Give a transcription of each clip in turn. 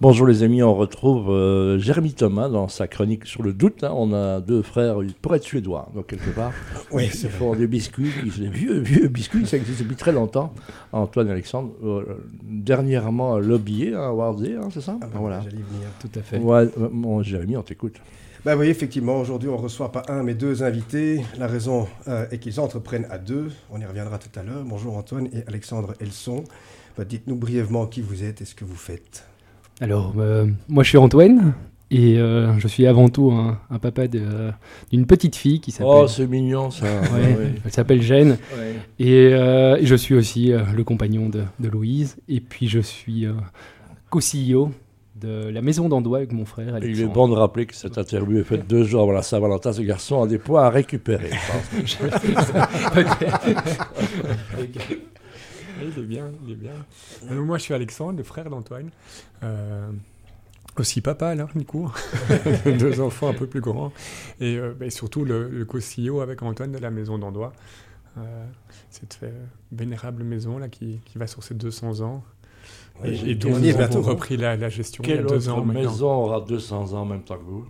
Bonjour les amis, on retrouve euh, Jérémy Thomas dans sa chronique sur le doute. hein. On a deux frères, pour être suédois, donc quelque part. Oui, Ils font des biscuits, des vieux, vieux biscuits, ça existe depuis très longtemps. Antoine et Alexandre, euh, dernièrement lobbyé à Wardé, hein, c'est ça? Ah bah, Voilà. J'allais venir. Tout à fait. Ouais, euh, mon Jérémy, on t'écoute. Vous voyez, effectivement, aujourd'hui, on ne reçoit pas un, mais deux invités. La raison euh, est qu'ils entreprennent à deux. On y reviendra tout à l'heure. Bonjour Antoine et Alexandre Elson. Bah, Dites-nous brièvement qui vous êtes et ce que vous faites. Alors, euh, moi je suis Antoine et euh, je suis avant tout un, un papa d'une petite fille qui s'appelle Oh, c'est mignon ça. Ouais, Ouais, ouais. elle s'appelle Jeanne Ouais. et, euh, je suis aussi le compagnon de, de Louise et puis je suis co-CEO de la maison d'Andois avec mon frère Alexandre. il est bon de rappeler que cette interview est faite deux jours avant la Saint-Valentin. Ce garçon a des poids à récupérer. je pense. Il est bien, il est bien. Euh, moi, je suis Alexandre, le frère d'Antoine. Euh, aussi papa, là, du coup. Deux enfants un peu plus grands. Et, euh, bah, et surtout le, le co-CEO avec Antoine de la maison d'Andois. Euh, cette euh, vénérable maison là, qui, qui va sur ses 200 ans. Ouais, et, et dont nous avons bientôt, repris la, la gestion il y Quelle a deux autre ans maintenant. maison aura 200 ans en même temps que vous?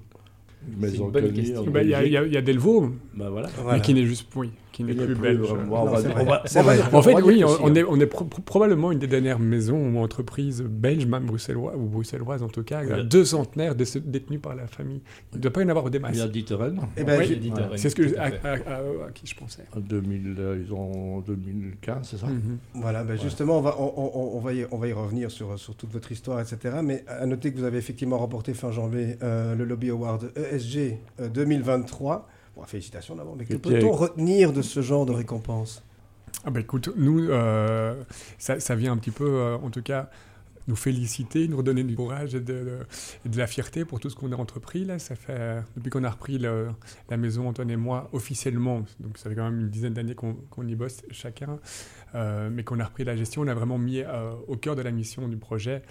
Maison une bonne question. Bah, Il y, a- y y Delvaux, Bah voilà. Voilà. mais qui n'est juste, oui, qui n'est Il n'est plus plus belge. vraiment- Non, on va- c'est on vrai. va- C'est on va- vrai. En fait, oui, on, est, on est pro- pro- probablement une des dernières maisons ou entreprises belges, même bruxelloises, ou bruxelloises en tout cas, deux centenaires dé- détenues par la famille. Il ne doit pas y en avoir des masses. Il y a Dieteren. Eh ben, Oui, C'est ce que, à à, fait. à- à- à qui je pensais. En 2000, euh, ils ont 2015, c'est ça Mhm. Voilà, ben justement, on va, on, on- on va y, on va y revenir sur, sur toute votre histoire, etc. Mais à noter que vous avez effectivement remporté fin janvier euh, le Lobby Award ESG euh, 2023. Bon, félicitations d'abord, mais que peut-on retenir de ce genre de récompense? Ah bah écoute, nous, euh, ça, ça vient un petit peu, euh, en tout cas, nous féliciter, nous redonner du courage et de, de- et de la fierté pour tout ce qu'on a entrepris. Là. Ça fait, euh, depuis qu'on a repris le- la maison, Antoine et moi, officiellement, donc ça fait quand même une dizaine d'années qu'on y bosse chacun, mais qu'on a repris la gestion, on a vraiment mis au cœur de la mission du projet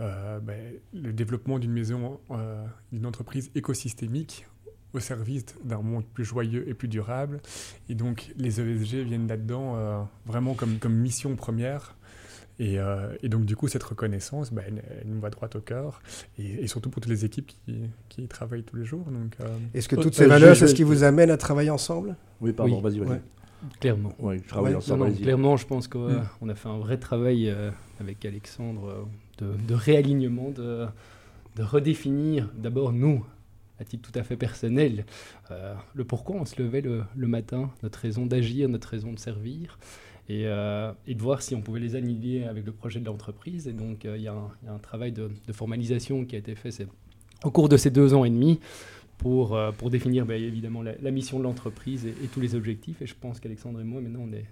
euh, ben, le développement d'une maison, euh, d'une entreprise écosystémique au service d'un monde plus joyeux et plus durable. Et donc, les ESG viennent là-dedans euh, vraiment comme, comme mission première. Et, euh, et donc, du coup, cette reconnaissance, bah, elle, elle nous va droit au cœur. Et, et surtout pour toutes les équipes qui, qui y travaillent tous les jours. Donc, euh, Est-ce que Euh, toutes ces valeurs, je- c'est ce qui vous amène à travailler ensemble? Oui, pardon, Oui. vas-y, vas-y. Ouais. Clairement. Ouais, ils travaillent Ouais, ensemble, Non, non, allez-y. clairement, je pense qu'on Mm. a fait un vrai travail euh, avec Alexandre euh, de, de réalignement, de, de redéfinir d'abord nous, à titre tout à fait personnel, euh, le pourquoi on se levait le, matin, notre raison d'agir, notre raison de servir, et, euh, de voir si on pouvait les aligner avec le projet de l'entreprise. Et donc, euh, il y, a un- travail de, formalisation qui a été fait au cours de ces deux ans et demi pour, définir ben, évidemment la, la mission de l'entreprise et, et tous les objectifs. Et je pense qu'Alexandre et moi, maintenant, on est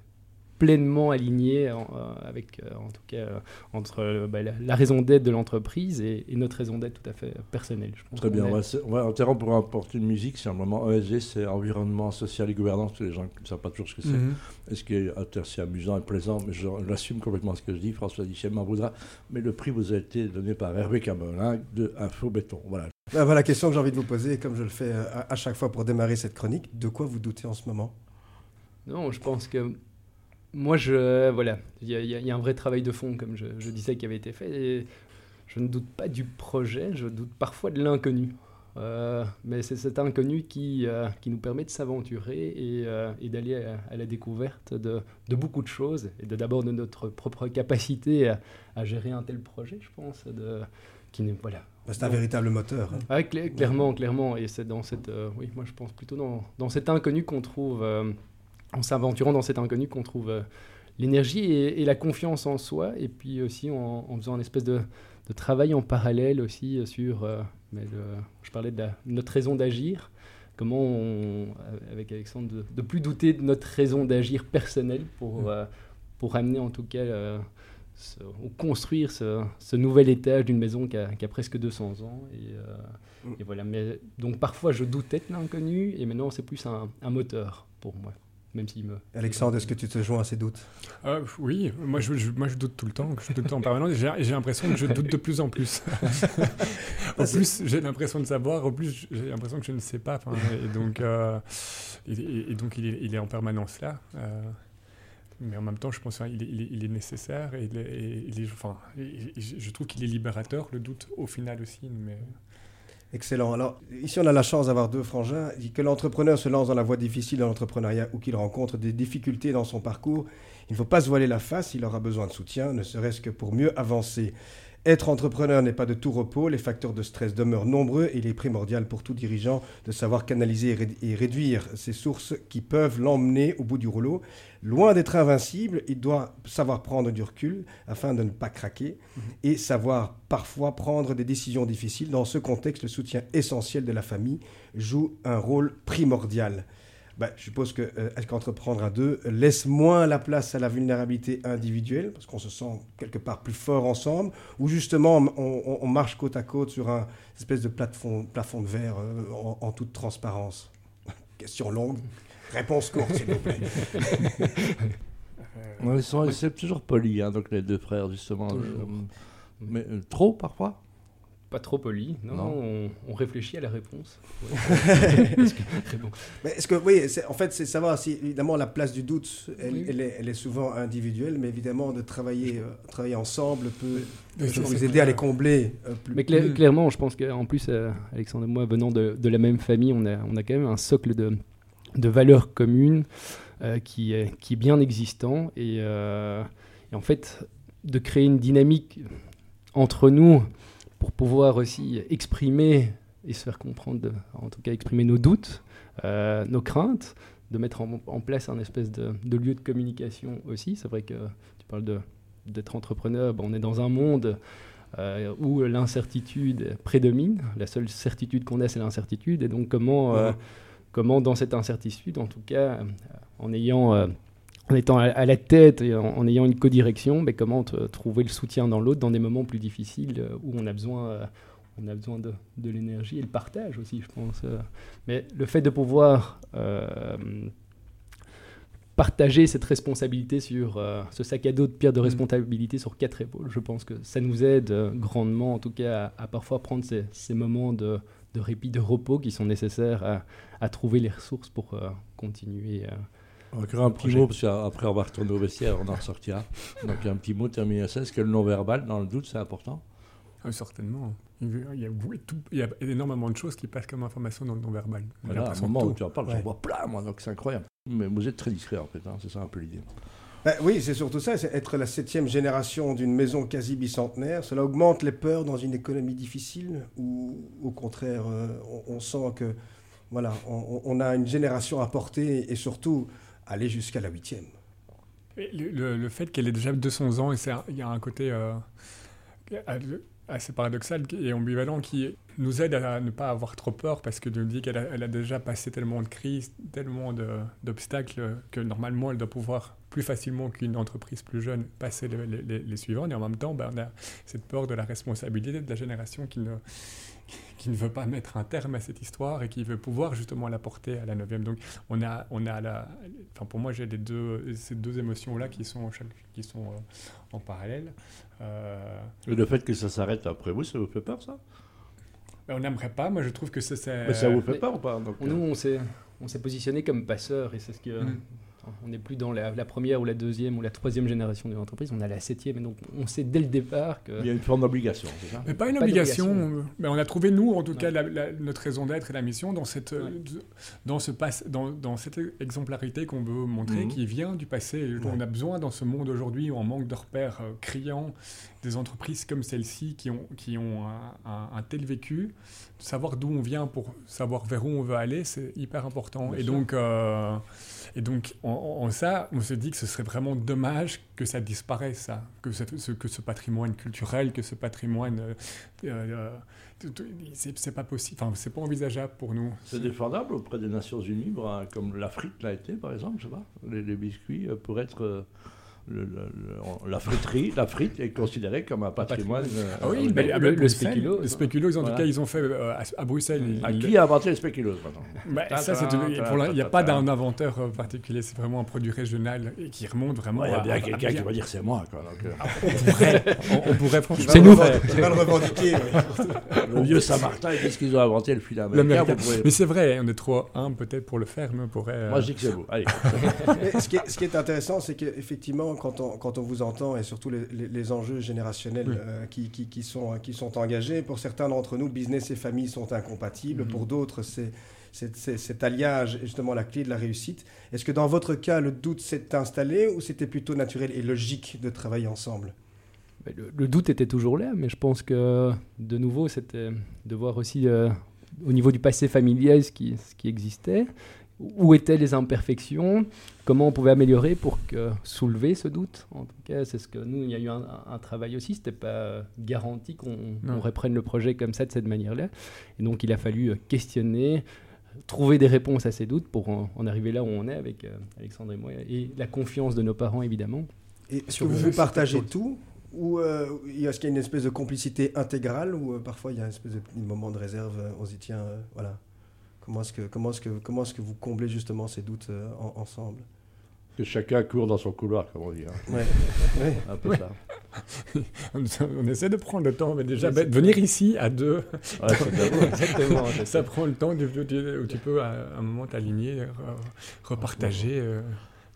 pleinement alignés en, euh, avec, euh, en tout cas, euh, entre euh, ben, la, la raison d'être de l'entreprise et, et notre raison d'être tout à fait personnelle. Je pense Très bien, est- on va, se- on va interrompre pour apporter une musique. C'est un moment ESG, c'est environnement social et gouvernance. Les gens ne savent pas toujours ce que c'est. Mhm. Et ce qui est assez amusant et plaisant, mais je l'assume complètement ce que je dis. François Dichem m'en voudra. Mais le prix vous a été donné par Hervé Camelin de Info Béton. Voilà. Ben, voilà la question que j'ai envie de vous poser, et comme je le fais à, à chaque fois pour démarrer cette chronique. De quoi vous doutez en ce moment? Non, je pense que moi, je voilà, il y, a- y y un vrai travail de fond, comme je, je disais, qui avait été fait. Et je ne doute pas du projet, je doute parfois de l'inconnu. Euh, mais c'est cet inconnu qui, euh, qui nous permet de s'aventurer et, euh, et d'aller à, à la découverte de, de beaucoup de choses et d'abord de notre propre capacité à, à gérer un tel projet, je pense, de, qui n'est voilà, Ben, C'est un véritable moteur. hein. ah, cla- clairement, clairement. Et c'est dans cette, oui, moi je pense plutôt dans, dans cet inconnu qu'on trouve, en s'aventurant dans cet inconnu qu'on trouve euh, l'énergie et, et la confiance en soi. Et puis aussi en, en faisant une espèce de, de travail en parallèle aussi euh, sur, euh, mais le- je parlais de la- notre raison d'agir. Comment on, avec Alexandre, de, de plus douter de notre raison d'agir personnelle pour, Mm. euh, pour amener en tout cas euh, ce- ou construire ce, ce nouvel étage d'une maison qui a, qui a presque 200 ans. Et, euh, Mm. et voilà. Mais, donc parfois je doutais de l'inconnu et maintenant c'est plus un, un moteur pour moi. Même s'il me. Alexandre, est-ce que tu te joins à ces doutes Euh, oui, moi je, je- moi je doute tout le temps, je doute tout le temps en permanence. et J'ai j'ai l'impression que je doute de plus en plus. en plus, j'ai l'impression de savoir, en plus, j'ai l'impression que je ne sais pas. Et donc, euh, et, et- et donc il, est, il est en permanence là. Euh, mais en même temps, je pense qu'il est, il est, nécessaire et, il enfin, je trouve qu'il est libérateur, le doute au final aussi. Mais... Excellent. Alors, ici, on a la chance d'avoir deux frangins. Que l'entrepreneur se lance dans la voie difficile de l'entrepreneuriat ou qu'il rencontre des difficultés dans son parcours, il ne faut pas se voiler la face, il aura besoin de soutien, ne serait-ce que pour mieux avancer. Être entrepreneur n'est pas de tout repos, les facteurs de stress demeurent nombreux et il est primordial pour tout dirigeant de savoir canaliser et réduire ces sources qui peuvent l'emmener au bout du rouleau. Loin d'être invincible, il doit savoir prendre du recul afin de ne pas craquer mhm. et savoir parfois prendre des décisions difficiles. Dans ce contexte, le soutien essentiel de la famille joue un rôle primordial. Bah, je suppose que euh, qu'entreprendre à deux laisse moins la place à la vulnérabilité individuelle, parce qu'on se sent quelque part plus fort ensemble, ou justement on, marche côte à côte sur un espèce de plafond, plafond de verre euh, en, toute transparence. Question longue, réponse courte s'il vous plaît. c'est toujours poli, hein, donc les deux frères justement. Euh, mais trop parfois? Pas trop poli. Non, On, réfléchit à la réponse. Mais est-ce que, oui, en fait, c'est savoir si, évidemment, la place du doute, elle, est, souvent individuelle, mais évidemment, de travailler, euh, travailler ensemble peut, vous aider à les combler. Euh, plus, mais clairement, je pense qu'en plus, euh, Alexandre et moi, venant de, la même famille, on a, on a quand même un socle de, de valeurs communes qui, est, qui est bien existant. Et, et en fait, de créer une dynamique entre nous pour pouvoir aussi exprimer et se faire comprendre, en tout cas exprimer nos doutes, euh, nos craintes, de mettre en, place un espèce de, lieu de communication aussi. C'est vrai que tu parles d'être entrepreneur, on est dans un monde euh, où l'incertitude prédomine. La seule certitude qu'on a, c'est l'incertitude. Et donc comment, euh, comment dans cette incertitude, en tout cas, en ayant en étant à, la tête et en, ayant une codirection, mais comment trouver le soutien dans l'autre dans des moments plus difficiles euh, où on a besoin, euh, on a besoin de, de l'énergie et le partage aussi, je pense. Euh. Mais le fait de pouvoir partager cette responsabilité sur ce sac à dos de pierre de mm. responsabilité sur quatre épaules, je pense que ça nous aide grandement, en tout cas, à, parfois prendre ces, ces moments de, de, répit, de repos qui sont nécessaires à, à trouver les ressources pour continuer. Encore un petit mot, parce qu'après on va retourner au vestiaire, on en ressortira. Donc un petit mot terminé à ça. Est-ce que le non-verbal, dans le doute, c'est important ah, Certainement. Il y, a, il y, a, énormément de choses qui passent comme information dans le non-verbal. Voilà, à un moment où tu en parles, j'en vois plein, moi, donc c'est incroyable. Mais vous êtes très discret, en fait, hein, c'est ça un peu l'idée. Ben oui, c'est surtout ça, c'est être la septième génération d'une maison quasi bicentenaire. Cela augmente les peurs dans une économie difficile ou au contraire, euh, on, sent que voilà, on, on, a une génération à porter et surtout aller jusqu'à la huitième. Le, fait qu'elle ait déjà 200 ans, il y a un côté euh, assez paradoxal et ambivalent qui nous aide à ne pas avoir trop peur parce que de dit qu'elle a, déjà passé tellement de crises, tellement d'obstacles que normalement elle doit pouvoir plus facilement qu'une entreprise plus jeune passer les, les, les, suivantes. Et en même temps, ben, on a cette peur de la responsabilité de la génération qui ne, qui ne veut pas mettre un terme à cette histoire et qui veut pouvoir justement la porter à la neuvième. Donc on a, on a la, enfin pour moi j'ai les deux, ces deux émotions là qui sont, qui sont euh, en parallèle. Euh, le fait que ça s'arrête après vous, ça vous fait peur ça? Ben, On n'aimerait pas. Moi je trouve que c'est. Mais ça vous fait peur ou pas Nous on s'est, on s'est positionné comme passeur et c'est ce que. On n'est plus dans la, première ou la deuxième ou la troisième génération de l'entreprise, on a la septième. Et donc, on sait dès le départ que. Il y a une forme d'obligation, c'est ça? Mais pas une obligation. Mais on a trouvé, nous, en tout cas, notre raison d'être et la mission dans cette, dans ce dans, dans, cette exemplarité qu'on veut montrer, mhm. qui vient du passé. On a besoin, dans ce monde aujourd'hui où on manque de repères euh, criants, des entreprises comme celle-ci qui ont, qui ont un, tel vécu, savoir d'où on vient pour savoir vers où on veut aller, c'est hyper important. et donc. Euh, et donc, en, ça, on se dit que ce serait vraiment dommage que ça disparaisse, ça, que, ce, que ce patrimoine culturel, que ce patrimoine. Euh, euh, c'est pas possible, enfin, c'est pas envisageable pour nous. C'est défendable auprès des Nations Unies, comme l'Afrique l'a été, par exemple, je sais pas. Les, biscuits, euh, pour être le- le- le- la friterie, la frite est considérée comme un patrimoine. euh, Ah oui, euh, mais le- à le spéculoos, Le spéculoos, en Voilà. tout cas, ils ont fait euh, à, à Bruxelles. À qui a inventé le spéculoos maintenant Bah, ça, c'est Il n'y a pas d'un inventeur euh, particulier, c'est vraiment un produit régional et qui remonte vraiment Il y a à- bien à- quelqu'un à qui va dire c'est moi. Quoi, donc, euh, on pourrait, on, on pourrait franchement. C'est nous. qui va le revendiquer. le vieux Saint-Martin, ils disent qu'ils ont inventé le fil pouvez- Mais c'est vrai, on est trop humble peut-être pour le faire, mais on pourrait. euh, Moi, je dis que c'est vous. Allez. Mais ce, qui est, ce qui est intéressant, c'est qu'effectivement, quand on, quand on vous entend, et surtout les, les- les enjeux générationnels Oui. euh, qui, qui- qui sont, qui sont engagés, pour certains d'entre nous, business et famille sont incompatibles. Pour d'autres, c'est c'est- c'est- cet alliage est justement la clé de la réussite. Est-ce que dans votre cas, le doute s'est installé ou c'était plutôt naturel et logique de travailler ensemble? Le doute était toujours là, mais je pense que de nouveau, c'était de voir aussi euh, au niveau du passé familial ce qui, ce qui existait, où étaient les imperfections, comment on pouvait améliorer pour que, soulever ce doute? En tout cas, c'est ce que nous, il y a eu un, un travail aussi, c'était pas garanti qu'on reprenne le projet comme ça, de cette manière-là. Et donc, il a fallu euh, questionner, trouver des réponses à ces doutes pour en, en arriver là où on est avec euh, Alexandre et moi, et la confiance de nos parents, évidemment. Et Est-ce que Sur vous, vous partagez tout ou euh, est-ce qu'il y a une espèce de complicité intégrale ou euh, parfois il y a une espèce de moment de réserve On s'y tient, euh, voilà. Comment est-ce que comment est-ce que comment est-ce que vous comblez justement ces doutes euh, en- ensemble? Que chacun court dans son couloir, comme on dit. hein. Ouais. ouais. Un peu ça. on, essaie de prendre le temps, mais déjà, venir ici à deux, Ouais. Exactement. ça prend le temps où tu peux à un moment t'aligner, re- repartager. euh,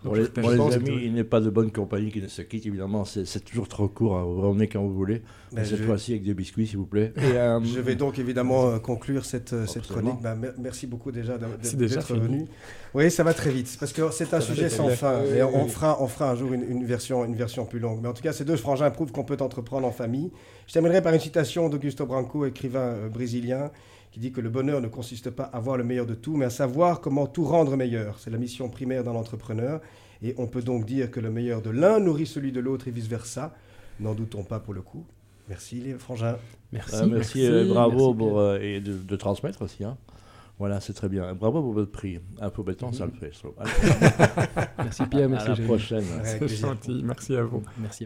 Pour les, pour amis, que- il n'est pas de bonne compagnie qui ne se quitte, évidemment. C'est toujours trop court. hein. Vous revenez quand vous voulez. Ben, Mais cette je- fois-ci, avec des biscuits, s'il vous plaît. Et, euh, Je vais donc évidemment euh, conclure cette, euh, cette chronique. Ben, mer- merci beaucoup déjà d'être venu. Oui, ça va très vite parce que c'est un Ça sujet sans fin. Oui, Et oui, on, fera, on fera un jour une, une version, une version plus longue. Mais en tout cas, ces deux frangins prouvent qu'on peut entreprendre en famille. Je terminerai par une citation d'Augusto Branco, écrivain euh, brésilien, qui dit que le bonheur ne consiste pas à avoir le meilleur de tout, mais à savoir comment tout rendre meilleur. C'est la mission primaire d'un entrepreneur. Et on peut donc dire que le meilleur de l'un nourrit celui de l'autre et vice-versa. N'en doutons pas pour le coup. Merci les frangins. Merci. euh, merci, euh, bravo merci, pour, euh, et de, de transmettre aussi. hein. Voilà, c'est très bien. Bravo pour votre prix. Un peu béton, ça le fait. Merci Pierre, à merci la Jérémy. prochaine. Merci à vous. Merci.